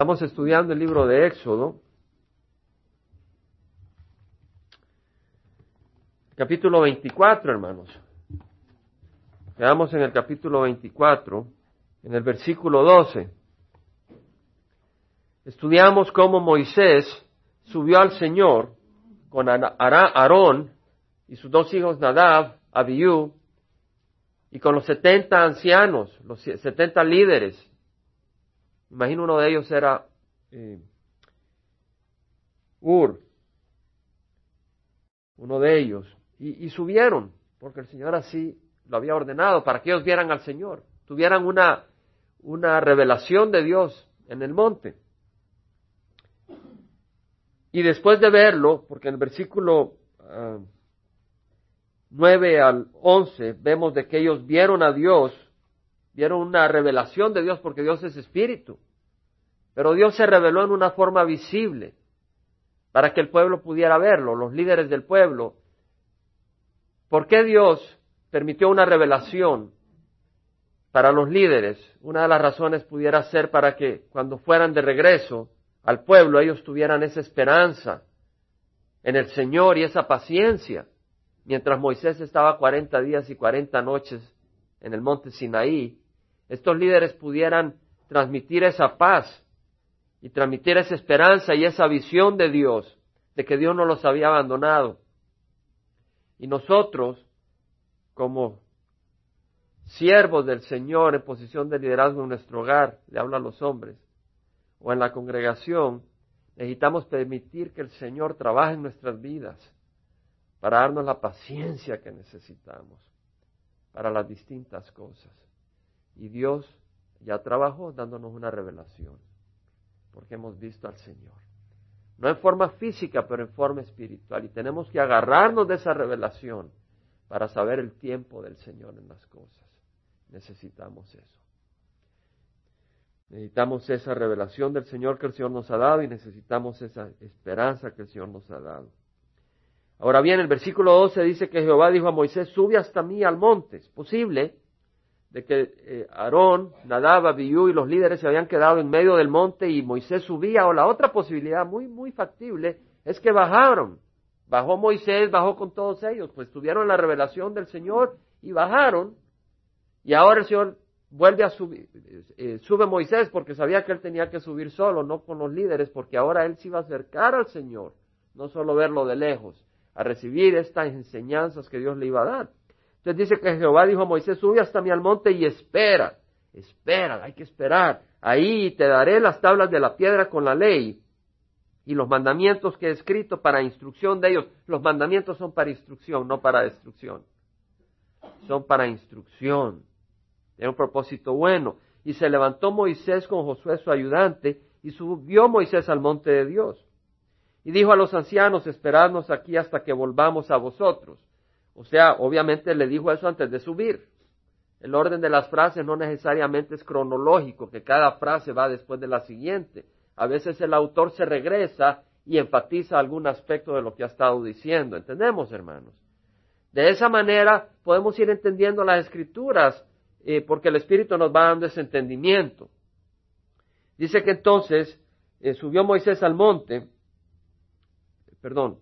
Estamos estudiando el libro de Éxodo, capítulo 24, hermanos. Quedamos en el capítulo 24, en el versículo 12. Estudiamos cómo Moisés subió al Señor con Aarón y sus dos hijos Nadab, Abiú, y con los setenta ancianos, los setenta líderes Imagino uno de ellos era eh, Ur, uno de ellos, y, subieron, porque el Señor así lo había ordenado, para que ellos vieran al Señor, tuvieran una, una revelación de Dios en el monte. Y después de verlo, porque en el versículo 9 ah, al 11 vemos de que ellos vieron a Dios vieron una revelación de Dios porque Dios es espíritu. Pero Dios se reveló en una forma visible para que el pueblo pudiera verlo, los líderes del pueblo. ¿Por qué Dios permitió una revelación para los líderes? Una de las razones pudiera ser para que cuando fueran de regreso al pueblo ellos tuvieran esa esperanza en el Señor y esa paciencia. Mientras Moisés estaba cuarenta días y cuarenta noches en el monte Sinaí, estos líderes pudieran transmitir esa paz y transmitir esa esperanza y esa visión de Dios, de que Dios no los había abandonado. Y nosotros, como siervos del Señor en posición de liderazgo en nuestro hogar, le hablo a los hombres, o en la congregación, necesitamos permitir que el Señor trabaje en nuestras vidas para darnos la paciencia que necesitamos para las distintas cosas. Y Dios ya trabajó dándonos una revelación, porque hemos visto al Señor. No en forma física, pero en forma espiritual. Y tenemos que agarrarnos de esa revelación para saber el tiempo del Señor en las cosas. Necesitamos eso. Necesitamos esa revelación del Señor que el Señor nos ha dado y necesitamos esa esperanza que el Señor nos ha dado. Ahora bien, el versículo 12 dice que Jehová dijo a Moisés, sube hasta mí al monte. Es posible de que eh, Aarón, Nadab, Abiú y los líderes se habían quedado en medio del monte y Moisés subía, o la otra posibilidad muy, muy factible es que bajaron. Bajó Moisés, bajó con todos ellos, pues tuvieron la revelación del Señor y bajaron. Y ahora el Señor vuelve a subir, eh, sube Moisés porque sabía que él tenía que subir solo, no con los líderes, porque ahora él se iba a acercar al Señor, no solo verlo de lejos, a recibir estas enseñanzas que Dios le iba a dar. Entonces dice que Jehová dijo a Moisés, sube hasta mi al monte y espera, espera, hay que esperar. Ahí te daré las tablas de la piedra con la ley y los mandamientos que he escrito para instrucción de ellos. Los mandamientos son para instrucción, no para destrucción. Son para instrucción. Tiene un propósito bueno. Y se levantó Moisés con Josué su ayudante y subió Moisés al monte de Dios. Y dijo a los ancianos, esperadnos aquí hasta que volvamos a vosotros. O sea, obviamente le dijo eso antes de subir. El orden de las frases no necesariamente es cronológico, que cada frase va después de la siguiente. A veces el autor se regresa y enfatiza algún aspecto de lo que ha estado diciendo. ¿Entendemos, hermanos? De esa manera podemos ir entendiendo las escrituras, eh, porque el Espíritu nos va dando ese entendimiento. Dice que entonces eh, subió Moisés al monte, perdón,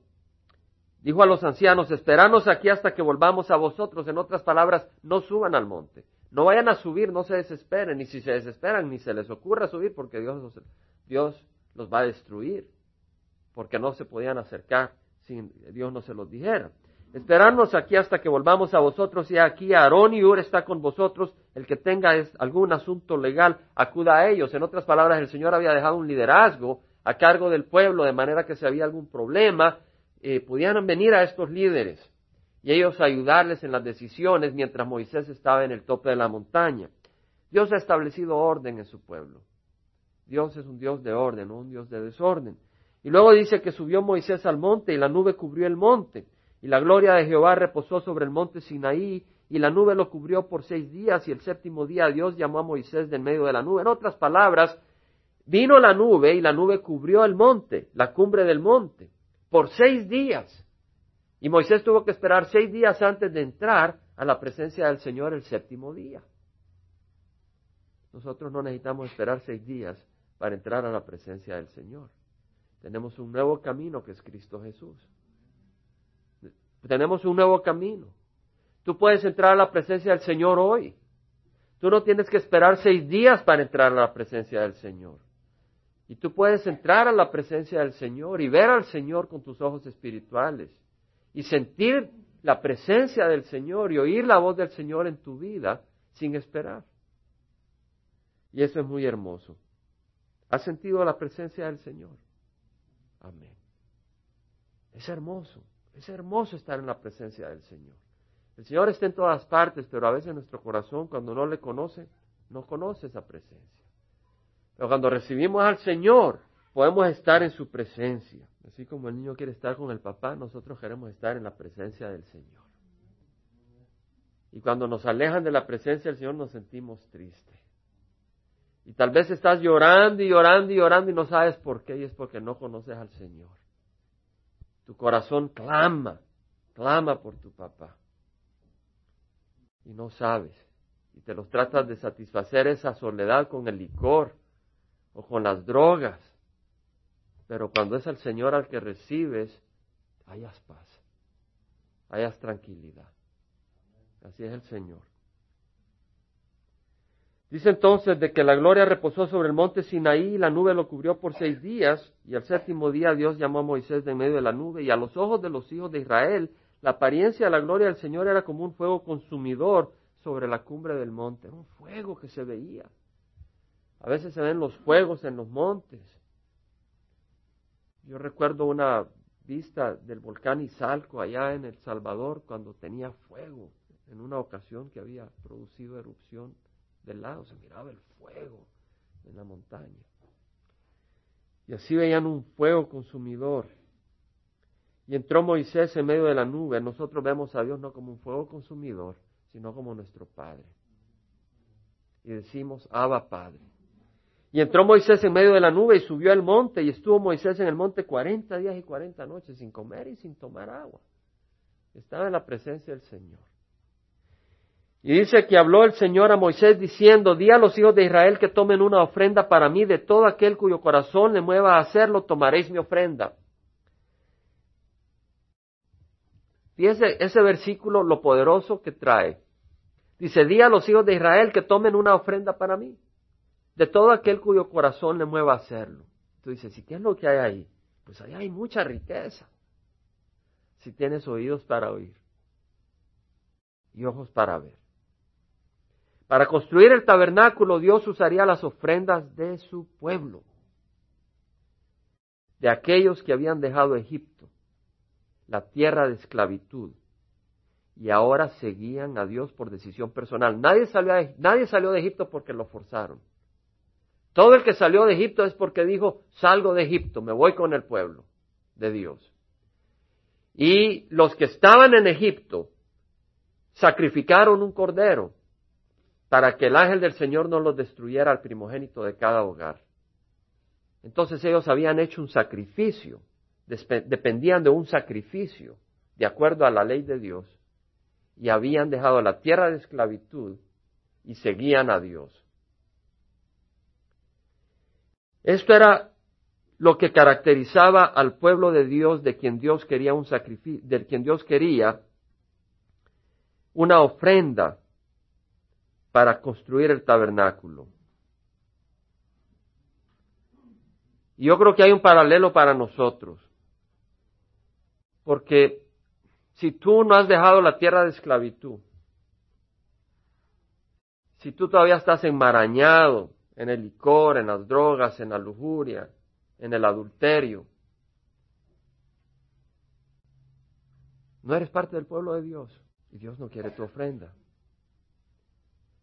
Dijo a los ancianos, esperanos aquí hasta que volvamos a vosotros. En otras palabras, no suban al monte. No vayan a subir, no se desesperen. Y si se desesperan, ni se les ocurra subir, porque Dios los, Dios los va a destruir. Porque no se podían acercar si Dios no se los dijera. Esperarnos aquí hasta que volvamos a vosotros. Y aquí Aarón y Ur está con vosotros. El que tenga algún asunto legal, acuda a ellos. En otras palabras, el Señor había dejado un liderazgo a cargo del pueblo, de manera que si había algún problema, eh, pudieran venir a estos líderes y ellos ayudarles en las decisiones mientras Moisés estaba en el tope de la montaña. Dios ha establecido orden en su pueblo. Dios es un Dios de orden, no un Dios de desorden. Y luego dice que subió Moisés al monte y la nube cubrió el monte. Y la gloria de Jehová reposó sobre el monte Sinaí y la nube lo cubrió por seis días y el séptimo día Dios llamó a Moisés del medio de la nube. En otras palabras, vino la nube y la nube cubrió el monte, la cumbre del monte por seis días. Y Moisés tuvo que esperar seis días antes de entrar a la presencia del Señor el séptimo día. Nosotros no necesitamos esperar seis días para entrar a la presencia del Señor. Tenemos un nuevo camino que es Cristo Jesús. Tenemos un nuevo camino. Tú puedes entrar a la presencia del Señor hoy. Tú no tienes que esperar seis días para entrar a la presencia del Señor. Y tú puedes entrar a la presencia del Señor y ver al Señor con tus ojos espirituales y sentir la presencia del Señor y oír la voz del Señor en tu vida sin esperar. Y eso es muy hermoso. ¿Has sentido la presencia del Señor? Amén. Es hermoso, es hermoso estar en la presencia del Señor. El Señor está en todas partes, pero a veces nuestro corazón, cuando no le conoce, no conoce esa presencia. Pero cuando recibimos al Señor, podemos estar en su presencia. Así como el niño quiere estar con el papá, nosotros queremos estar en la presencia del Señor. Y cuando nos alejan de la presencia del Señor nos sentimos tristes. Y tal vez estás llorando y llorando y llorando y no sabes por qué, y es porque no conoces al Señor. Tu corazón clama, clama por tu papá. Y no sabes. Y te los tratas de satisfacer esa soledad con el licor o con las drogas. Pero cuando es al Señor al que recibes, hayas paz, hayas tranquilidad. Así es el Señor. Dice entonces de que la gloria reposó sobre el monte Sinaí y la nube lo cubrió por seis días y al séptimo día Dios llamó a Moisés de medio de la nube y a los ojos de los hijos de Israel la apariencia de la gloria del Señor era como un fuego consumidor sobre la cumbre del monte, un fuego que se veía. A veces se ven los fuegos en los montes. Yo recuerdo una vista del volcán Izalco allá en El Salvador cuando tenía fuego en una ocasión que había producido erupción del lado, se miraba el fuego en la montaña. Y así veían un fuego consumidor. Y entró Moisés en medio de la nube. Nosotros vemos a Dios no como un fuego consumidor, sino como nuestro Padre. Y decimos, Abba Padre. Y entró Moisés en medio de la nube y subió al monte y estuvo Moisés en el monte cuarenta días y cuarenta noches sin comer y sin tomar agua. Estaba en la presencia del Señor. Y dice que habló el Señor a Moisés diciendo, di a los hijos de Israel que tomen una ofrenda para mí, de todo aquel cuyo corazón le mueva a hacerlo, tomaréis mi ofrenda. Fíjese ese versículo, lo poderoso que trae. Dice, di a los hijos de Israel que tomen una ofrenda para mí de todo aquel cuyo corazón le mueva a hacerlo. Tú dices, ¿y qué es lo que hay ahí? Pues ahí hay mucha riqueza. Si tienes oídos para oír y ojos para ver. Para construir el tabernáculo Dios usaría las ofrendas de su pueblo, de aquellos que habían dejado Egipto, la tierra de esclavitud, y ahora seguían a Dios por decisión personal. Nadie salió, nadie salió de Egipto porque lo forzaron. Todo el que salió de Egipto es porque dijo, salgo de Egipto, me voy con el pueblo de Dios. Y los que estaban en Egipto sacrificaron un cordero para que el ángel del Señor no los destruyera al primogénito de cada hogar. Entonces ellos habían hecho un sacrificio, dependían de un sacrificio, de acuerdo a la ley de Dios, y habían dejado la tierra de esclavitud y seguían a Dios. Esto era lo que caracterizaba al pueblo de Dios de quien Dios quería un sacrificio, de quien Dios quería una ofrenda para construir el tabernáculo. Y yo creo que hay un paralelo para nosotros. Porque si tú no has dejado la tierra de esclavitud, si tú todavía estás enmarañado en el licor, en las drogas, en la lujuria, en el adulterio. No eres parte del pueblo de Dios y Dios no quiere tu ofrenda.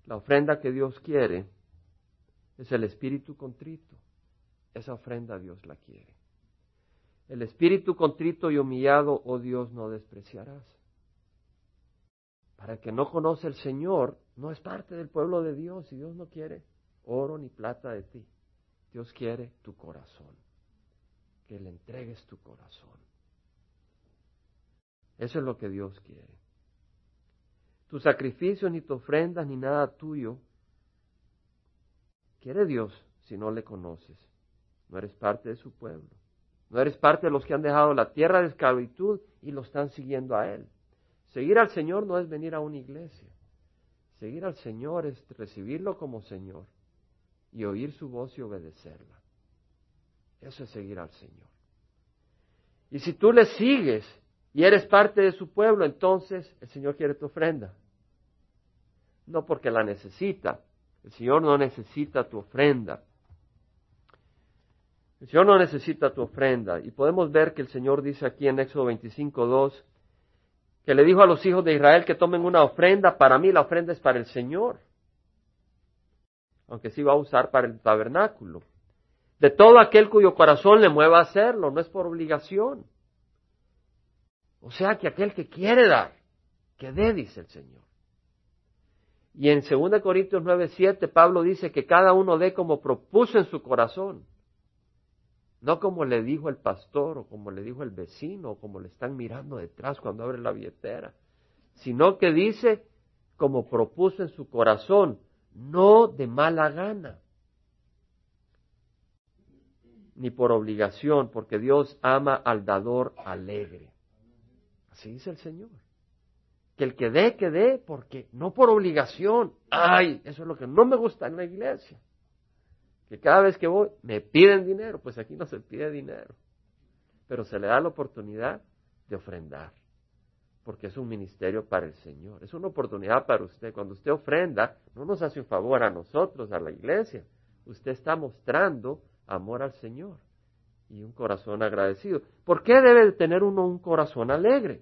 La ofrenda que Dios quiere es el espíritu contrito. Esa ofrenda Dios la quiere. El espíritu contrito y humillado, oh Dios, no despreciarás. Para el que no conoce el Señor, no es parte del pueblo de Dios y Dios no quiere oro ni plata de ti. Dios quiere tu corazón, que le entregues tu corazón. Eso es lo que Dios quiere. Tu sacrificio, ni tu ofrenda, ni nada tuyo. Quiere Dios si no le conoces. No eres parte de su pueblo. No eres parte de los que han dejado la tierra de esclavitud y lo están siguiendo a Él. Seguir al Señor no es venir a una iglesia. Seguir al Señor es recibirlo como Señor y oír su voz y obedecerla. Eso es seguir al Señor. Y si tú le sigues y eres parte de su pueblo, entonces el Señor quiere tu ofrenda. No porque la necesita. El Señor no necesita tu ofrenda. El Señor no necesita tu ofrenda. Y podemos ver que el Señor dice aquí en Éxodo 25, 2, que le dijo a los hijos de Israel que tomen una ofrenda. Para mí la ofrenda es para el Señor. Aunque sí va a usar para el tabernáculo. De todo aquel cuyo corazón le mueva a hacerlo, no es por obligación. O sea que aquel que quiere dar, que dé, dice el Señor. Y en 2 Corintios 9, 7, Pablo dice que cada uno dé como propuso en su corazón. No como le dijo el pastor o como le dijo el vecino o como le están mirando detrás cuando abre la billetera, sino que dice como propuso en su corazón, no de mala gana, ni por obligación, porque Dios ama al dador alegre. Así dice el Señor. Que el que dé, que dé, porque no por obligación. Ay, eso es lo que no me gusta en la iglesia que cada vez que voy me piden dinero, pues aquí no se pide dinero, pero se le da la oportunidad de ofrendar, porque es un ministerio para el Señor, es una oportunidad para usted. Cuando usted ofrenda, no nos hace un favor a nosotros, a la iglesia, usted está mostrando amor al Señor y un corazón agradecido. ¿Por qué debe tener uno un corazón alegre?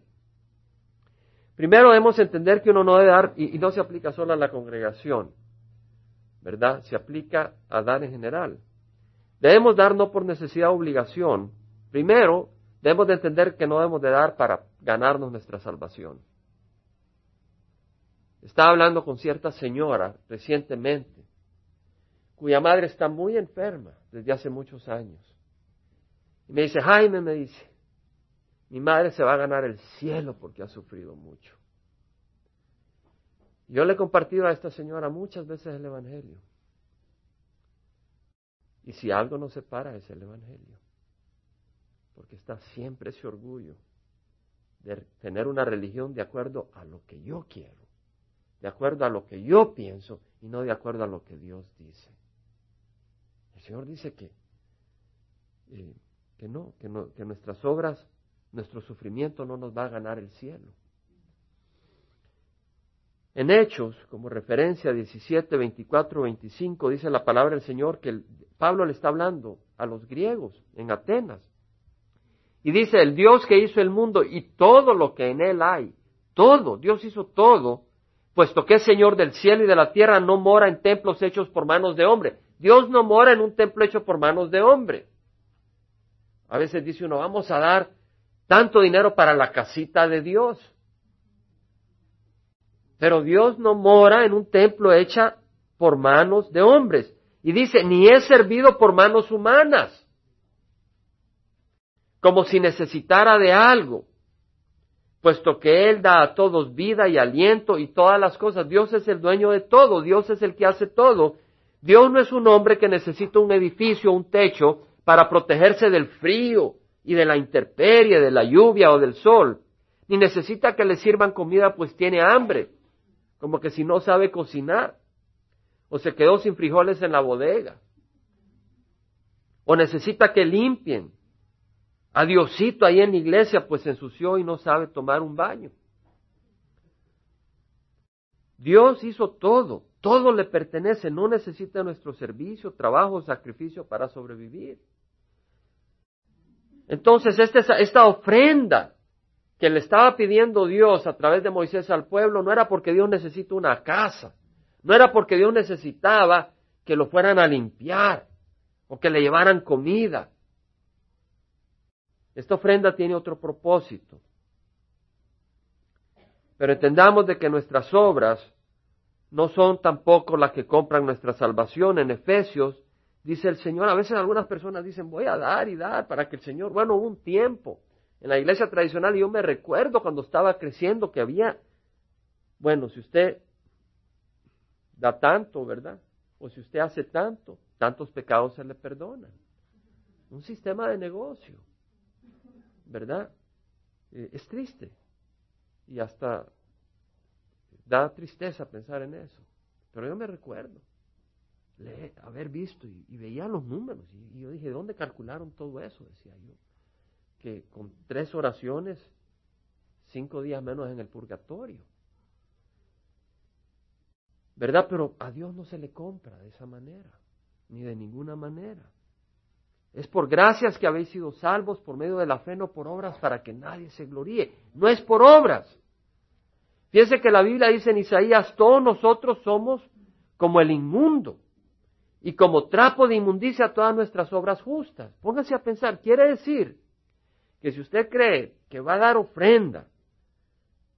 Primero debemos entender que uno no debe dar, y, no se aplica solo a la congregación, ¿verdad? Se aplica a dar en general. Debemos dar no por necesidad o obligación. Primero, debemos de entender que no debemos de dar para ganarnos nuestra salvación. Estaba hablando con cierta señora recientemente, cuya madre está muy enferma desde hace muchos años. Y me dice, Jaime, me dice, mi madre se va a ganar el cielo porque ha sufrido mucho. Yo le he compartido a esta señora muchas veces el Evangelio. Y si algo nos separa es el Evangelio. Porque está siempre ese orgullo de tener una religión de acuerdo a lo que yo quiero, de acuerdo a lo que yo pienso y no de acuerdo a lo que Dios dice. El Señor dice que, eh, que no, que no, que nuestras obras, nuestro sufrimiento no nos va a ganar el cielo. En Hechos, como referencia 17, 24, 25, dice la palabra del Señor que Pablo le está hablando a los griegos en Atenas. Y dice, el Dios que hizo el mundo y todo lo que en él hay, todo, Dios hizo todo, puesto que es Señor del cielo y de la tierra, no mora en templos hechos por manos de hombre. Dios no mora en un templo hecho por manos de hombre. A veces dice uno, vamos a dar tanto dinero para la casita de Dios. Pero Dios no mora en un templo hecha por manos de hombres. Y dice, ni es servido por manos humanas, como si necesitara de algo, puesto que Él da a todos vida y aliento y todas las cosas. Dios es el dueño de todo, Dios es el que hace todo. Dios no es un hombre que necesita un edificio, un techo, para protegerse del frío y de la intemperie, de la lluvia o del sol, ni necesita que le sirvan comida pues tiene hambre como que si no sabe cocinar, o se quedó sin frijoles en la bodega, o necesita que limpien. A Diosito ahí en la iglesia pues se ensució y no sabe tomar un baño. Dios hizo todo, todo le pertenece, no necesita nuestro servicio, trabajo, sacrificio para sobrevivir. Entonces, esta, esta ofrenda que le estaba pidiendo Dios a través de Moisés al pueblo no era porque Dios necesita una casa, no era porque Dios necesitaba que lo fueran a limpiar o que le llevaran comida. Esta ofrenda tiene otro propósito. Pero entendamos de que nuestras obras no son tampoco las que compran nuestra salvación. En Efesios dice el Señor, a veces algunas personas dicen, voy a dar y dar para que el Señor, bueno, un tiempo en la iglesia tradicional yo me recuerdo cuando estaba creciendo que había, bueno, si usted da tanto, ¿verdad? O si usted hace tanto, tantos pecados se le perdonan. Un sistema de negocio, ¿verdad? Eh, es triste y hasta da tristeza pensar en eso. Pero yo me recuerdo haber visto y, veía los números y, yo dije, ¿dónde calcularon todo eso? Decía yo. Que con tres oraciones, cinco días menos en el purgatorio. ¿Verdad? Pero a Dios no se le compra de esa manera, ni de ninguna manera. Es por gracias que habéis sido salvos por medio de la fe, no por obras, para que nadie se gloríe. No es por obras. Fíjense que la Biblia dice en Isaías, todos nosotros somos como el inmundo y como trapo de inmundicia todas nuestras obras justas. Póngase a pensar, quiere decir que si usted cree que va a dar ofrenda,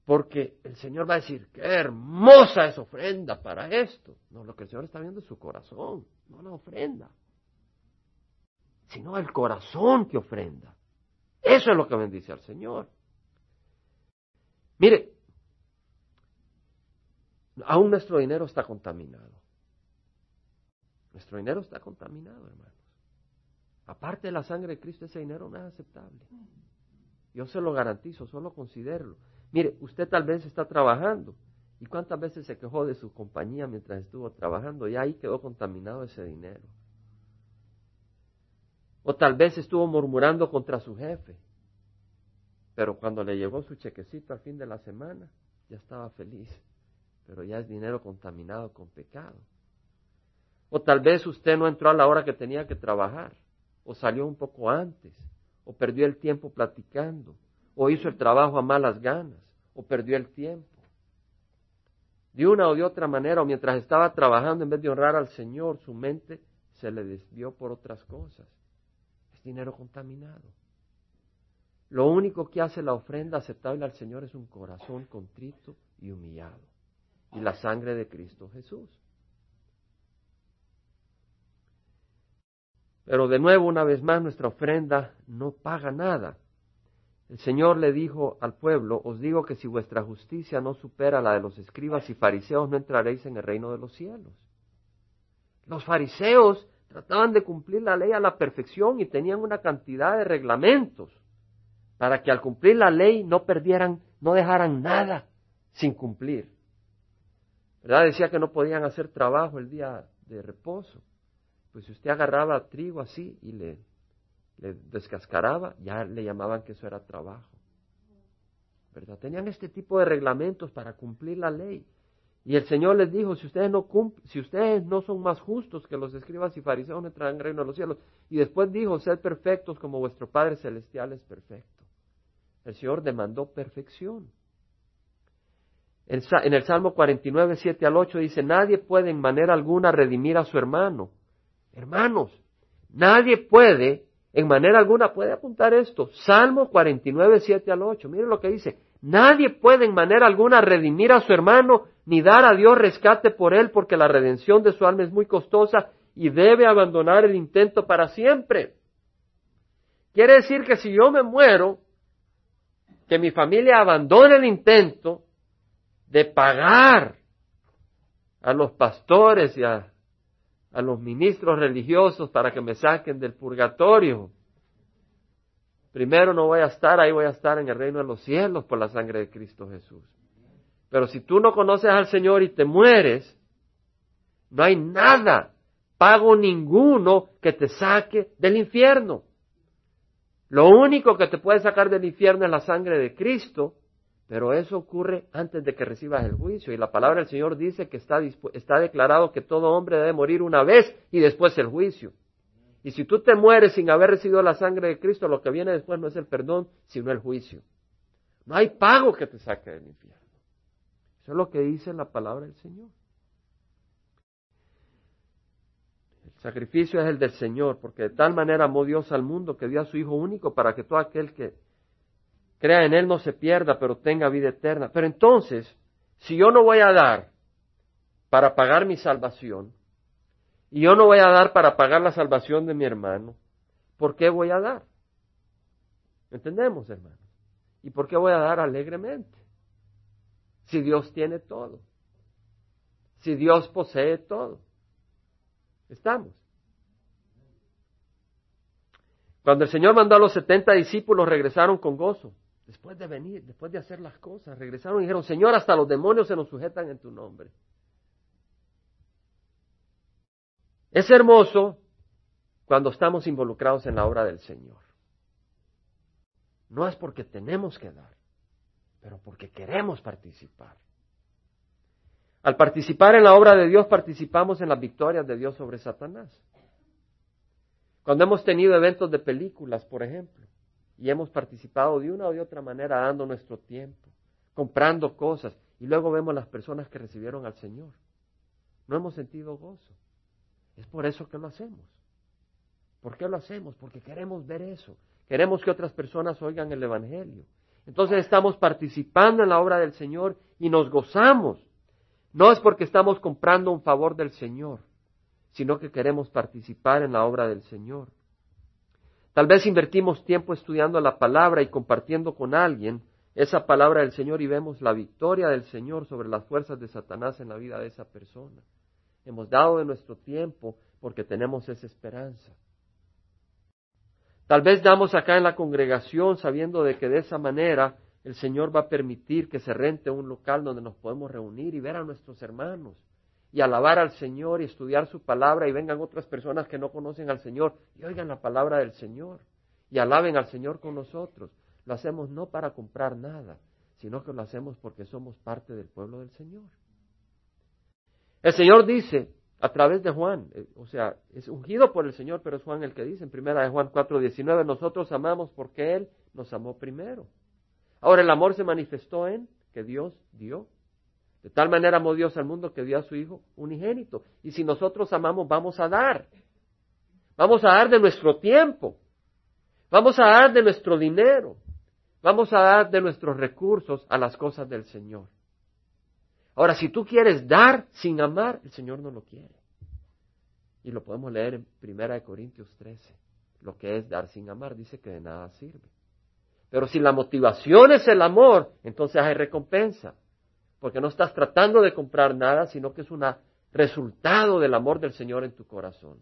porque el Señor va a decir, qué hermosa es ofrenda para esto. No, lo que el Señor está viendo es su corazón, no la ofrenda sino el corazón que ofrenda. Eso es lo que bendice al Señor. Mire, aún nuestro dinero está contaminado. Nuestro dinero está contaminado, hermanos. Aparte de la sangre de Cristo, ese dinero no es aceptable. Yo se lo garantizo, solo considérelo. Mire, usted tal vez está trabajando. ¿Y cuántas veces se quejó de su compañía mientras estuvo trabajando? Y ahí quedó contaminado ese dinero. O tal vez estuvo murmurando contra su jefe. Pero cuando le llegó su chequecito al fin de la semana, ya estaba feliz. Pero ya es dinero contaminado con pecado. O tal vez usted no entró a la hora que tenía que trabajar. O salió un poco antes. O perdió el tiempo platicando. O hizo el trabajo a malas ganas. O perdió el tiempo. De una o de otra manera, o mientras estaba trabajando, en vez de honrar al Señor, su mente se le desvió por otras cosas dinero contaminado. Lo único que hace la ofrenda aceptable al Señor es un corazón contrito y humillado. Y la sangre de Cristo Jesús. Pero de nuevo, una vez más, nuestra ofrenda no paga nada. El Señor le dijo al pueblo, os digo que si vuestra justicia no supera la de los escribas y fariseos, no entraréis en el reino de los cielos. Los fariseos Trataban de cumplir la ley a la perfección y tenían una cantidad de reglamentos para que al cumplir la ley no perdieran, no dejaran nada sin cumplir. ¿Verdad? Decía que no podían hacer trabajo el día de reposo. Pues si usted agarraba trigo así y le, le descascaraba, ya le llamaban que eso era trabajo. ¿Verdad? Tenían este tipo de reglamentos para cumplir la ley. Y el Señor les dijo, si ustedes no si ustedes no son más justos que los escribas y fariseos, no entrarán en reino de los cielos. Y después dijo, sed perfectos como vuestro Padre Celestial es perfecto. El Señor demandó perfección. En el Salmo 49, 7 al 8 dice, nadie puede en manera alguna redimir a su hermano. Hermanos, nadie puede, en manera alguna, puede apuntar esto. Salmo 49, 7 al 8. Miren lo que dice. Nadie puede en manera alguna redimir a su hermano ni dar a Dios rescate por él porque la redención de su alma es muy costosa y debe abandonar el intento para siempre. Quiere decir que si yo me muero, que mi familia abandone el intento de pagar a los pastores y a, a los ministros religiosos para que me saquen del purgatorio Primero no voy a estar, ahí voy a estar en el reino de los cielos por la sangre de Cristo Jesús. Pero si tú no conoces al Señor y te mueres, no hay nada, pago ninguno que te saque del infierno. Lo único que te puede sacar del infierno es la sangre de Cristo, pero eso ocurre antes de que recibas el juicio. Y la palabra del Señor dice que está, está declarado que todo hombre debe morir una vez y después el juicio. Y si tú te mueres sin haber recibido la sangre de Cristo, lo que viene después no es el perdón, sino el juicio. No hay pago que te saque del infierno. Eso es lo que dice la palabra del Señor. El sacrificio es el del Señor, porque de tal manera amó Dios al mundo que dio a su Hijo único para que todo aquel que crea en Él no se pierda, pero tenga vida eterna. Pero entonces, si yo no voy a dar para pagar mi salvación, y yo no voy a dar para pagar la salvación de mi hermano, ¿por qué voy a dar? ¿Entendemos, hermano? ¿Y por qué voy a dar alegremente? Si Dios tiene todo. Si Dios posee todo. ¿Estamos? Cuando el Señor mandó a los setenta discípulos, regresaron con gozo. Después de venir, después de hacer las cosas, regresaron y dijeron, Señor, hasta los demonios se nos sujetan en tu nombre. Es hermoso cuando estamos involucrados en la obra del Señor. No es porque tenemos que dar, pero porque queremos participar. Al participar en la obra de Dios, participamos en las victorias de Dios sobre Satanás. Cuando hemos tenido eventos de películas, por ejemplo, y hemos participado de una o de otra manera dando nuestro tiempo, comprando cosas, y luego vemos las personas que recibieron al Señor. No hemos sentido gozo. Es por eso que lo hacemos. ¿Por qué lo hacemos? Porque queremos ver eso. Queremos que otras personas oigan el Evangelio. Entonces estamos participando en la obra del Señor y nos gozamos. No es porque estamos comprando un favor del Señor, sino que queremos participar en la obra del Señor. Tal vez invertimos tiempo estudiando la palabra y compartiendo con alguien esa palabra del Señor y vemos la victoria del Señor sobre las fuerzas de Satanás en la vida de esa persona. Hemos dado de nuestro tiempo porque tenemos esa esperanza. Tal vez damos acá en la congregación sabiendo de que de esa manera el Señor va a permitir que se rente un local donde nos podemos reunir y ver a nuestros hermanos y alabar al Señor y estudiar su palabra y vengan otras personas que no conocen al Señor y oigan la palabra del Señor y alaben al Señor con nosotros. Lo hacemos no para comprar nada, sino que lo hacemos porque somos parte del pueblo del Señor. El Señor dice a través de Juan, eh, o sea, es ungido por el Señor, pero es Juan el que dice en primera de Juan 4:19, nosotros amamos porque Él nos amó primero. Ahora el amor se manifestó en que Dios dio. De tal manera amó Dios al mundo que dio a su Hijo unigénito. Y si nosotros amamos, vamos a dar. Vamos a dar de nuestro tiempo. Vamos a dar de nuestro dinero. Vamos a dar de nuestros recursos a las cosas del Señor. Ahora, si tú quieres dar sin amar, el Señor no lo quiere. Y lo podemos leer en Primera de Corintios 13. Lo que es dar sin amar dice que de nada sirve. Pero si la motivación es el amor, entonces hay recompensa. Porque no estás tratando de comprar nada, sino que es un resultado del amor del Señor en tu corazón.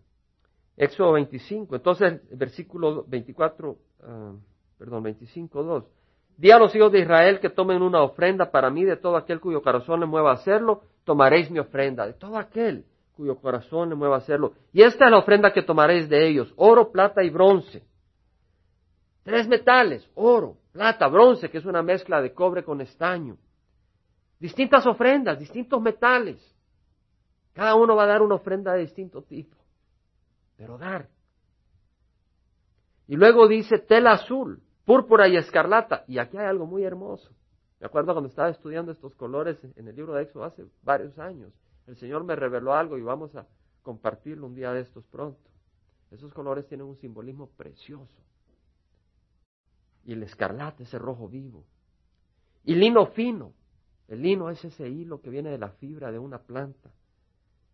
Éxodo 25. Entonces, versículo 24, ah, perdón, 25, 2. Di a los hijos de Israel que tomen una ofrenda para mí de todo aquel cuyo corazón le mueva a hacerlo, tomaréis mi ofrenda, de todo aquel cuyo corazón le mueva a hacerlo. Y esta es la ofrenda que tomaréis de ellos, oro, plata y bronce. Tres metales, oro, plata, bronce, que es una mezcla de cobre con estaño. Distintas ofrendas, distintos metales. Cada uno va a dar una ofrenda de distinto tipo. Pero dar. Y luego dice tela azul, púrpura y escarlata. Y aquí hay algo muy hermoso. Me acuerdo cuando estaba estudiando estos colores en el libro de Éxodo hace varios años. El Señor me reveló algo y vamos a compartirlo un día de estos pronto. Esos colores tienen un simbolismo precioso. Y el escarlata, ese rojo vivo. Y lino fino. El lino es ese hilo que viene de la fibra de una planta.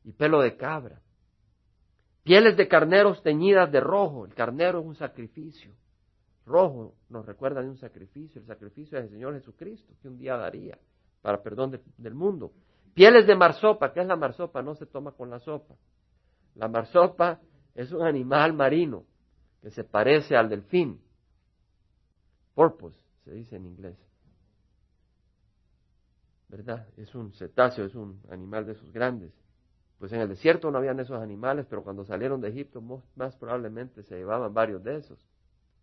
Y pelo de cabra. Pieles de carneros teñidas de rojo. El carnero es un sacrificio rojo nos recuerda de un sacrificio, el sacrificio del Señor Jesucristo, que un día daría para perdón del mundo. Pieles de marsopa, ¿qué es la marsopa? No se toma con la sopa. La marsopa es un animal marino que se parece al delfín. Porpoise, se dice en inglés. ¿Verdad? Es un cetáceo, es un animal de esos grandes. Pues en el desierto no habían esos animales, pero cuando salieron de Egipto más probablemente se llevaban varios de esos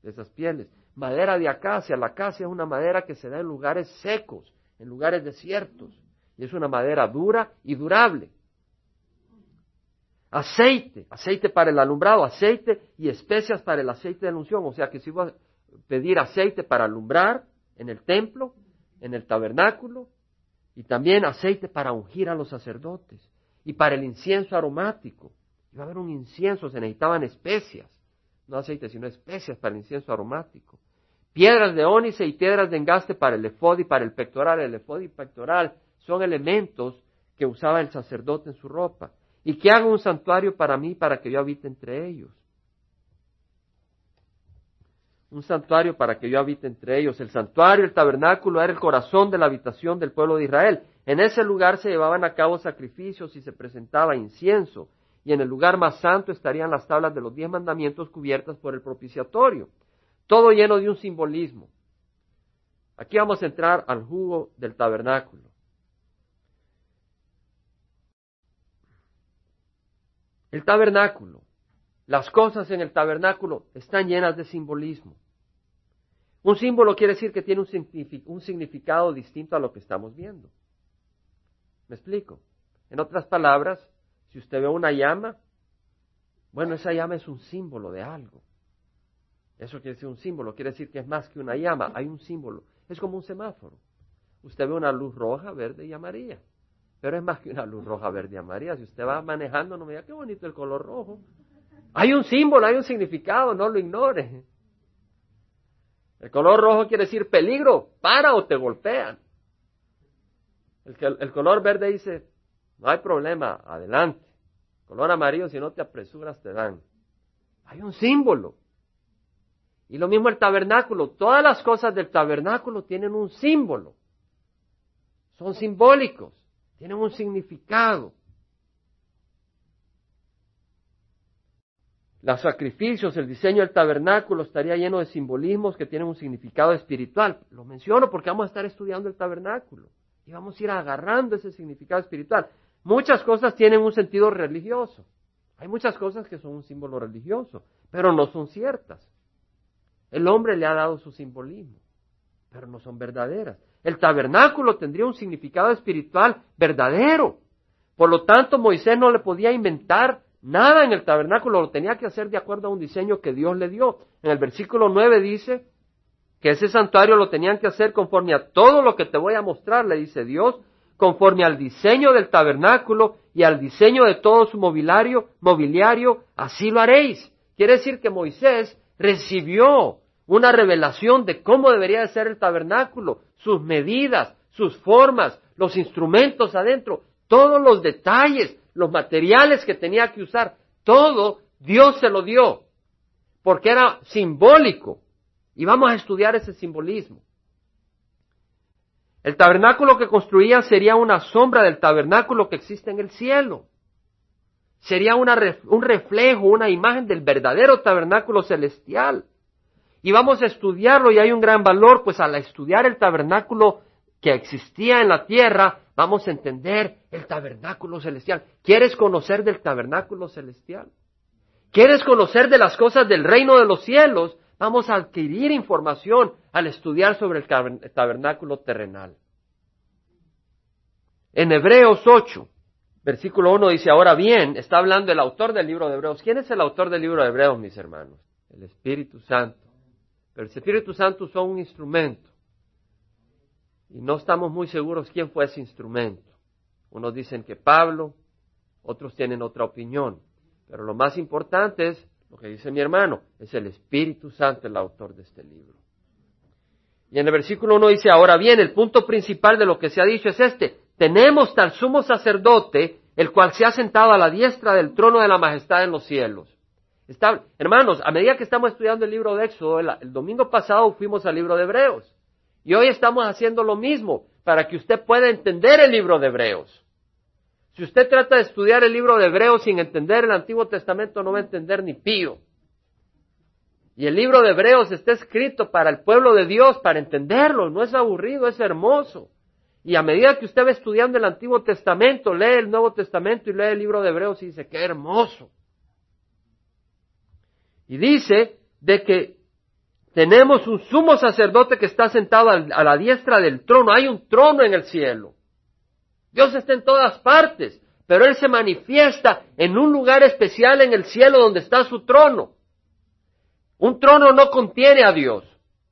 de esas pieles. Madera de acacia. La acacia es una madera que se da en lugares secos, en lugares desiertos. Y es una madera dura y durable. Aceite, aceite para el alumbrado, aceite y especias para el aceite de la unción. O sea que si voy a pedir aceite para alumbrar en el templo, en el tabernáculo, y también aceite para ungir a los sacerdotes, y para el incienso aromático. Iba a haber un incienso, se necesitaban especias no aceite, sino especias para el incienso aromático. Piedras de ónice y piedras de engaste para el efod y para el pectoral. El efod y pectoral son elementos que usaba el sacerdote en su ropa. Y que haga un santuario para mí para que yo habite entre ellos. Un santuario para que yo habite entre ellos. El santuario, el tabernáculo, era el corazón de la habitación del pueblo de Israel. En ese lugar se llevaban a cabo sacrificios y se presentaba incienso y en el lugar más santo estarían las tablas de los diez mandamientos cubiertas por el propiciatorio, todo lleno de un simbolismo. Aquí vamos a entrar al jugo del tabernáculo. El tabernáculo, las cosas en el tabernáculo están llenas de simbolismo. Un símbolo quiere decir que tiene un, significado distinto a lo que estamos viendo. ¿Me explico? En otras palabras, si usted ve una llama, bueno, esa llama es un símbolo de algo. Eso quiere decir un símbolo, quiere decir que es más que una llama, hay un símbolo. Es como un semáforo. Usted ve una luz roja, verde y amarilla. Pero es más que una luz roja, verde y amarilla. Si usted va manejando, no me diga qué bonito el color rojo. Hay un símbolo, hay un significado, no lo ignore. El color rojo quiere decir peligro, para o te golpean. El, el color verde dice, no hay problema, adelante. Color amarillo, si no te apresuras, te dan. Hay un símbolo. Y lo mismo el tabernáculo. Todas las cosas del tabernáculo tienen un símbolo. Son simbólicos. Tienen un significado. Los sacrificios, el diseño del tabernáculo estaría lleno de simbolismos que tienen un significado espiritual. Lo menciono porque vamos a estar estudiando el tabernáculo y vamos a ir agarrando ese significado espiritual. Muchas cosas tienen un sentido religioso. Hay muchas cosas que son un símbolo religioso, pero no son ciertas. El hombre le ha dado su simbolismo, pero no son verdaderas. El tabernáculo tendría un significado espiritual verdadero. Por lo tanto, Moisés no le podía inventar nada en el tabernáculo, lo tenía que hacer de acuerdo a un diseño que Dios le dio. En el versículo 9 dice que ese santuario lo tenían que hacer conforme a todo lo que te voy a mostrar, le dice Dios, conforme al diseño del tabernáculo y al diseño de todo su mobiliario, mobiliario, así lo haréis. Quiere decir que Moisés recibió una revelación de cómo debería de ser el tabernáculo, sus medidas, sus formas, los instrumentos adentro, todos los detalles, los materiales que tenía que usar, todo Dios se lo dio, porque era simbólico. Y vamos a estudiar ese simbolismo. El tabernáculo que construían sería una sombra del tabernáculo que existe en el cielo. Sería un reflejo, una imagen del verdadero tabernáculo celestial. Y vamos a estudiarlo y hay un gran valor, pues al estudiar el tabernáculo que existía en la tierra, vamos a entender el tabernáculo celestial. ¿Quieres conocer del tabernáculo celestial? ¿Quieres conocer de las cosas del reino de los cielos? Vamos a adquirir información al estudiar sobre el tabernáculo terrenal. En Hebreos 8, versículo 1 dice, ahora bien, está hablando el autor del libro de Hebreos. ¿Quién es el autor del libro de Hebreos, mis hermanos? El Espíritu Santo. Pero el Espíritu Santo usó un instrumento. Y no estamos muy seguros quién fue ese instrumento. Unos dicen que Pablo, otros tienen otra opinión. Pero lo más importante es lo que dice mi hermano, es el Espíritu Santo el autor de este libro. Y en el versículo 1 dice, ahora bien, el punto principal de lo que se ha dicho es este, tenemos tal sumo sacerdote, el cual se ha sentado a la diestra del trono de la majestad en los cielos. Hermanos, a medida que estamos estudiando el libro de Éxodo, el domingo pasado fuimos al libro de Hebreos. Y hoy estamos haciendo lo mismo para que usted pueda entender el libro de Hebreos. Si usted trata de estudiar el libro de Hebreos sin entender el Antiguo Testamento, no va a entender ni pío. Y el libro de Hebreos está escrito para el pueblo de Dios, para entenderlo. No es aburrido, es hermoso. Y a medida que usted va estudiando el Antiguo Testamento, lee el Nuevo Testamento y lee el libro de Hebreos y dice, qué hermoso. Y dice de que tenemos un sumo sacerdote que está sentado a la diestra del trono. Hay un trono en el cielo. Dios está en todas partes, pero Él se manifiesta en un lugar especial en el cielo donde está su trono. Un trono no contiene a Dios,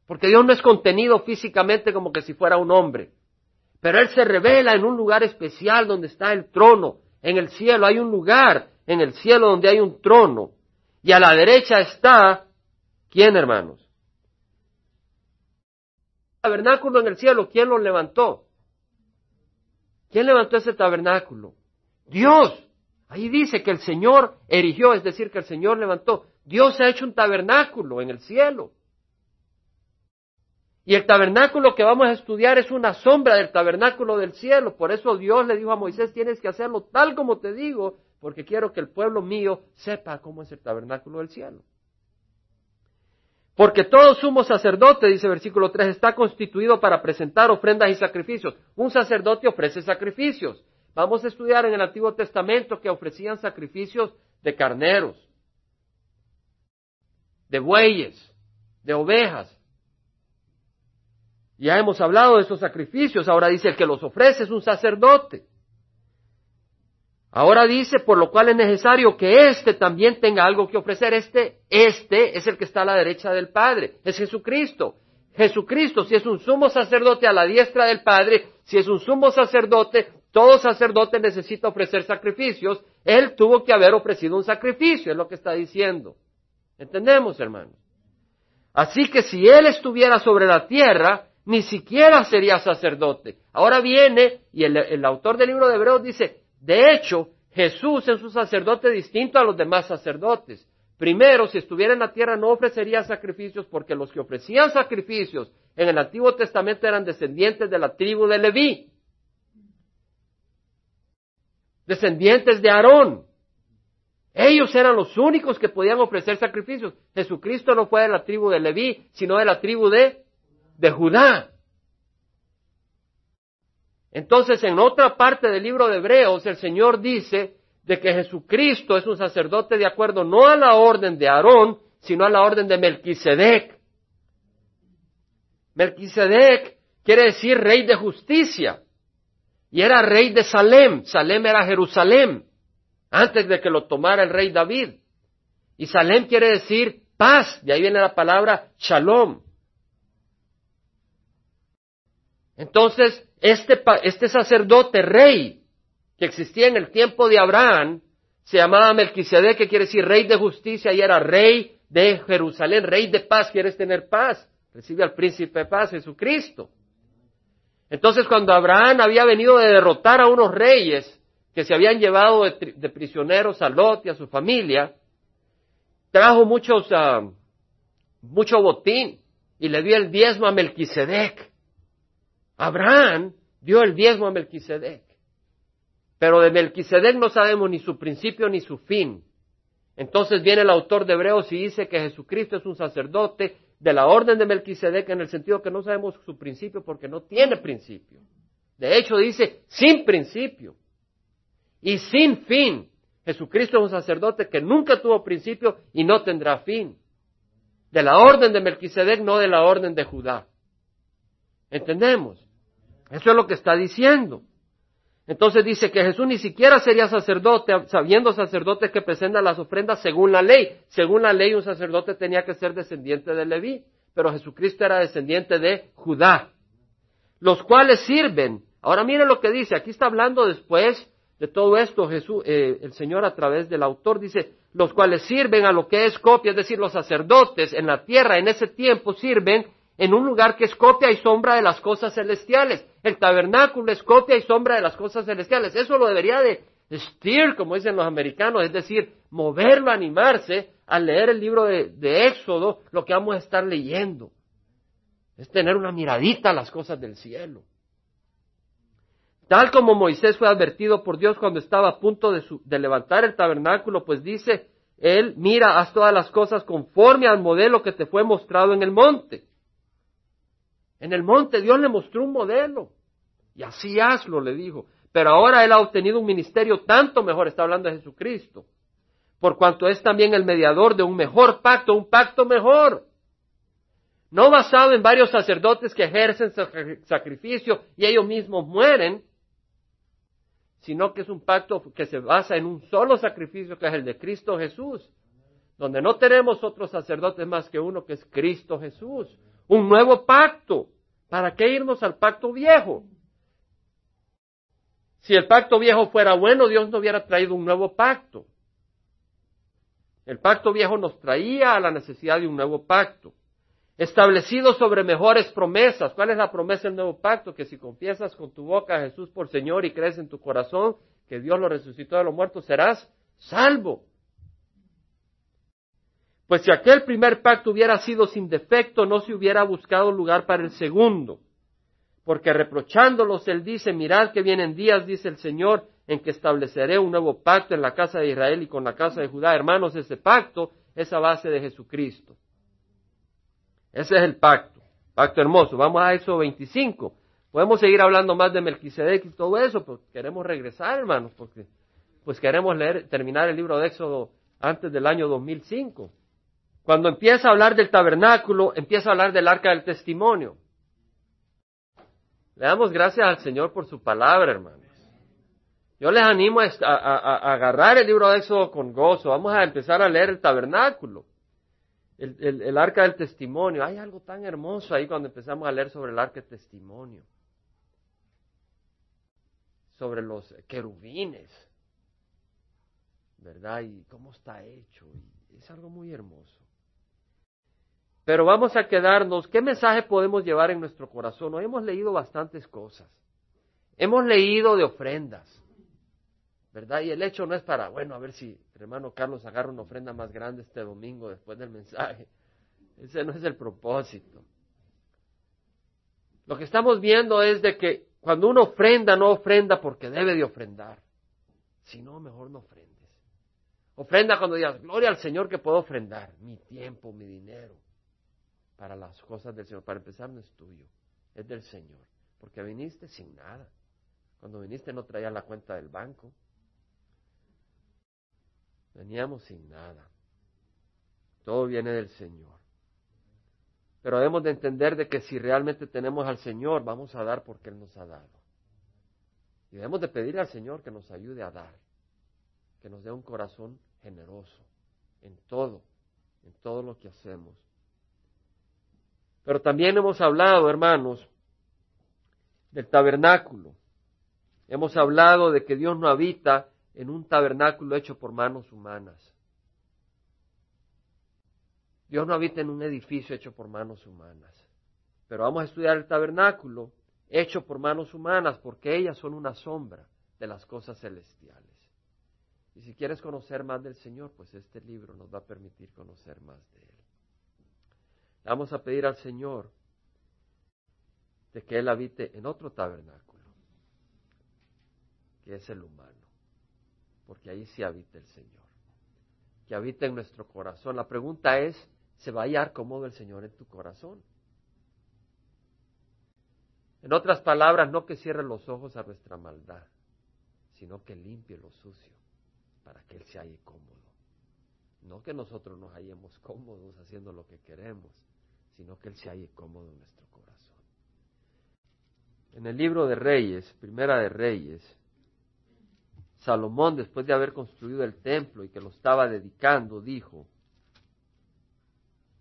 porque Dios no es contenido físicamente como que si fuera un hombre. Pero Él se revela en un lugar especial donde está el trono. En el cielo hay un lugar en el cielo donde hay un trono. Y a la derecha está, ¿quién hermanos? El tabernáculo en el cielo, ¿quién lo levantó? ¿Quién levantó ese tabernáculo? Dios. Ahí dice que el Señor erigió, es decir, que el Señor levantó. Dios ha hecho un tabernáculo en el cielo. Y el tabernáculo que vamos a estudiar es una sombra del tabernáculo del cielo. Por eso Dios le dijo a Moisés, tienes que hacerlo tal como te digo, porque quiero que el pueblo mío sepa cómo es el tabernáculo del cielo. Porque todo sumo sacerdote, dice versículo 3, está constituido para presentar ofrendas y sacrificios. Un sacerdote ofrece sacrificios. Vamos a estudiar en el Antiguo Testamento que ofrecían sacrificios de carneros, de bueyes, de ovejas. Ya hemos hablado de esos sacrificios. Ahora dice el que los ofrece es un sacerdote. Ahora dice, por lo cual es necesario que éste también tenga algo que ofrecer. Este, este es el que está a la derecha del Padre, es Jesucristo. Jesucristo, si es un sumo sacerdote a la diestra del Padre, si es un sumo sacerdote, todo sacerdote necesita ofrecer sacrificios. Él tuvo que haber ofrecido un sacrificio, es lo que está diciendo. ¿Entendemos, hermanos? Así que si Él estuviera sobre la tierra, ni siquiera sería sacerdote. Ahora viene, y el, el autor del libro de Hebreos dice, de hecho, Jesús es un sacerdote distinto a los demás sacerdotes. Primero, si estuviera en la tierra no ofrecería sacrificios porque los que ofrecían sacrificios en el Antiguo Testamento eran descendientes de la tribu de Leví, descendientes de Aarón. Ellos eran los únicos que podían ofrecer sacrificios. Jesucristo no fue de la tribu de Leví, sino de la tribu de, de Judá. Entonces, en otra parte del libro de Hebreos, el Señor dice de que Jesucristo es un sacerdote de acuerdo no a la orden de Aarón, sino a la orden de Melquisedec. Melquisedec quiere decir rey de justicia. Y era rey de Salem. Salem era Jerusalén, antes de que lo tomara el rey David. Y Salem quiere decir paz, de ahí viene la palabra shalom. Entonces, este, este sacerdote rey que existía en el tiempo de Abraham se llamaba Melquisedec, que quiere decir rey de justicia, y era rey de Jerusalén, rey de paz, quieres tener paz. Recibe al príncipe de paz, Jesucristo. Entonces, cuando Abraham había venido de derrotar a unos reyes que se habían llevado de, prisioneros a Lot y a su familia, trajo muchos, uh, mucho botín y le dio el diezmo a Melquisedec. Abraham dio el diezmo a Melquisedec. Pero de Melquisedec no sabemos ni su principio ni su fin. Entonces viene el autor de Hebreos y dice que Jesucristo es un sacerdote de la orden de Melquisedec en el sentido que no sabemos su principio porque no tiene principio. De hecho dice sin principio y sin fin. Jesucristo es un sacerdote que nunca tuvo principio y no tendrá fin. De la orden de Melquisedec, no de la orden de Judá. ¿Entendemos? Eso es lo que está diciendo. Entonces dice que Jesús ni siquiera sería sacerdote, sabiendo sacerdotes que presentan las ofrendas según la ley. Según la ley, un sacerdote tenía que ser descendiente de Leví, pero Jesucristo era descendiente de Judá, los cuales sirven. Ahora miren lo que dice, aquí está hablando después de todo esto Jesús, eh, el Señor a través del autor dice, los cuales sirven a lo que es copia, es decir, los sacerdotes en la tierra en ese tiempo sirven en un lugar que es copia y sombra de las cosas celestiales. El tabernáculo es copia y sombra de las cosas celestiales. Eso lo debería de steer, como dicen los americanos, es decir, moverlo, animarse al leer el libro de, Éxodo, lo que vamos a estar leyendo. Es tener una miradita a las cosas del cielo. Tal como Moisés fue advertido por Dios cuando estaba a punto de, de, levantar el tabernáculo, pues dice él, mira, haz todas las cosas conforme al modelo que te fue mostrado en el monte. En el monte Dios le mostró un modelo. Y así hazlo, le dijo. Pero ahora él ha obtenido un ministerio tanto mejor, está hablando de Jesucristo, por cuanto es también el mediador de un mejor pacto, un pacto mejor. No basado en varios sacerdotes que ejercen sacrificio y ellos mismos mueren, sino que es un pacto que se basa en un solo sacrificio, que es el de Cristo Jesús, donde no tenemos otros sacerdotes más que uno, que es Cristo Jesús un nuevo pacto. ¿Para qué irnos al pacto viejo? Si el pacto viejo fuera bueno, Dios no hubiera traído un nuevo pacto. El pacto viejo nos traía a la necesidad de un nuevo pacto, establecido sobre mejores promesas. ¿Cuál es la promesa del nuevo pacto? Que si confiesas con tu boca a Jesús por Señor y crees en tu corazón que Dios lo resucitó de los muertos, serás salvo. Pues si aquel primer pacto hubiera sido sin defecto, no se hubiera buscado lugar para el segundo. Porque reprochándolos, él dice, mirad que vienen días, dice el Señor, en que estableceré un nuevo pacto en la casa de Israel y con la casa de Judá. Hermanos, ese pacto es a base de Jesucristo. Ese es el pacto. Pacto hermoso. Vamos a eso 25. Podemos seguir hablando más de Melquisedec y todo eso, pero queremos regresar, hermanos, porque pues queremos leer, terminar el libro de Éxodo antes del año 2005. Cuando empieza a hablar del tabernáculo, empieza a hablar del arca del testimonio. Le damos gracias al Señor por su palabra, hermanos. Yo les animo a, agarrar el libro de Éxodo con gozo. Vamos a empezar a leer el tabernáculo el, arca del testimonio. Hay algo tan hermoso ahí cuando empezamos a leer sobre el arca del testimonio. Sobre los querubines. ¿Verdad? Y cómo está hecho. es algo muy hermoso. Pero vamos a quedarnos, ¿qué mensaje podemos llevar en nuestro corazón? Hoy hemos leído bastantes cosas. Hemos leído de ofrendas. ¿verdad? Y el hecho no es para, bueno, a ver si el hermano Carlos agarra una ofrenda más grande este domingo después del mensaje. Ese no es el propósito. Lo que estamos viendo es de que cuando uno ofrenda, no ofrenda porque debe de ofrendar. Si no, mejor no ofrendes. Ofrenda cuando digas, gloria al Señor que puedo ofrendar mi tiempo, mi dinero, para las cosas del Señor. Para empezar, no es tuyo, es del Señor. Porque viniste sin nada. Cuando viniste no traías la cuenta del banco, Veníamos sin nada. Todo viene del Señor. Pero debemos de entender de que si realmente tenemos al Señor, vamos a dar porque Él nos ha dado. Y debemos de pedir al Señor que nos ayude a dar, que nos dé un corazón generoso en todo, en todo lo que hacemos. Pero también hemos hablado, hermanos, del tabernáculo. Hemos hablado de que Dios no habita en un tabernáculo hecho por manos humanas. Dios no habita en un edificio hecho por manos humanas. Pero vamos a estudiar el tabernáculo hecho por manos humanas porque ellas son una sombra de las cosas celestiales. Y si quieres conocer más del Señor, pues este libro nos va a permitir conocer más de Él. Vamos a pedir al Señor de que Él habite en otro tabernáculo, que es el humano porque ahí sí habita el Señor, que habita en nuestro corazón. La pregunta es, ¿se va a hallar cómodo el Señor en tu corazón? En otras palabras, no que cierre los ojos a nuestra maldad, sino que limpie lo sucio para que Él se halle cómodo. No que nosotros nos hallemos cómodos haciendo lo que queremos, sino que Él se halle cómodo en nuestro corazón. En el libro de Reyes, Primera de Reyes, Salomón, después de haber construido el templo y que lo estaba dedicando, dijo,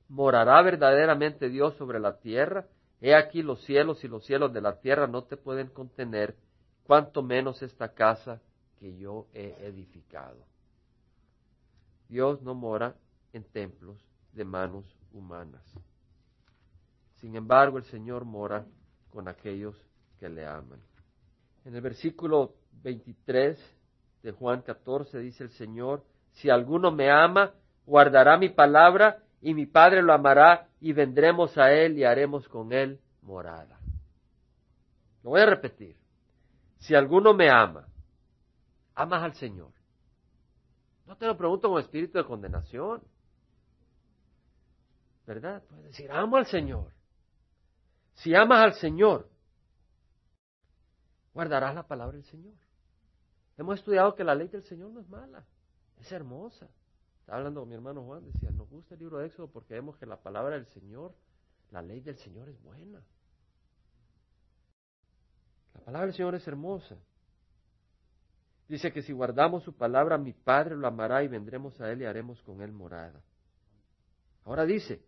¿morará verdaderamente Dios sobre la tierra? He aquí los cielos y los cielos de la tierra no te pueden contener, cuanto menos esta casa que yo he edificado. Dios no mora en templos de manos humanas. Sin embargo, el Señor mora con aquellos que le aman. En el versículo 23 de Juan 14 dice el Señor, si alguno me ama, guardará mi palabra y mi Padre lo amará y vendremos a él y haremos con él morada. Lo voy a repetir. Si alguno me ama, amas al Señor. No te lo pregunto con espíritu de condenación. ¿Verdad? Puedes decir, amo al Señor. Si amas al Señor, guardarás la palabra del Señor. Hemos estudiado que la ley del Señor no es mala, es hermosa. Estaba hablando con mi hermano Juan, decía, nos gusta el libro de Éxodo porque vemos que la palabra del Señor, la ley del Señor es buena. La palabra del Señor es hermosa. Dice que si guardamos su palabra, mi Padre lo amará y vendremos a Él y haremos con Él morada. Ahora dice,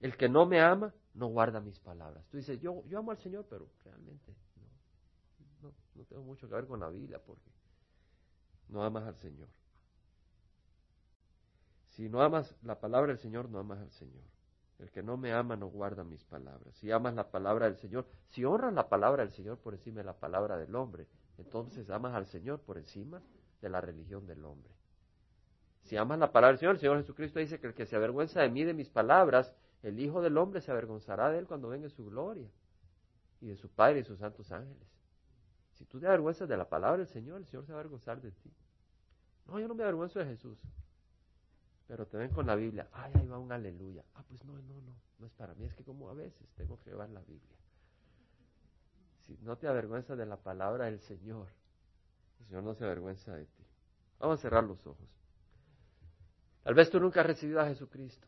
el que no me ama, no guarda mis palabras. Tú dices, yo, yo amo al Señor, pero realmente no, no, no tengo mucho que ver con la Biblia porque no amas al Señor. Si no amas la palabra del Señor, no amas al Señor. El que no me ama no guarda mis palabras. Si amas la palabra del Señor, si honras la palabra del Señor por encima de la palabra del hombre, entonces amas al Señor por encima de la religión del hombre. Si amas la palabra del Señor, el Señor Jesucristo dice que el que se avergüenza de mí, de mis palabras, el Hijo del Hombre se avergonzará de él cuando venga su gloria y de su Padre y sus santos ángeles. Si tú te avergüenzas de la palabra del Señor, el Señor se va a avergonzar de ti. No, yo no me avergüenzo de Jesús. Pero te ven con la Biblia. Ay, ahí va un aleluya. Ah, pues no, no, no. No es para mí. Es que como a veces tengo que llevar la Biblia. Si no te avergüenzas de la palabra del Señor, el Señor no se avergüenza de ti. Vamos a cerrar los ojos. Tal vez tú nunca has recibido a Jesucristo.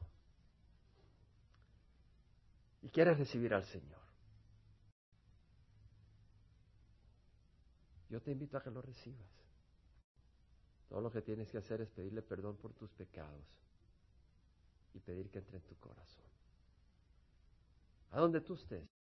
Y quieres recibir al Señor. Yo te invito a que lo recibas. Todo lo que tienes que hacer es pedirle perdón por tus pecados y pedir que entre en tu corazón. A donde tú estés.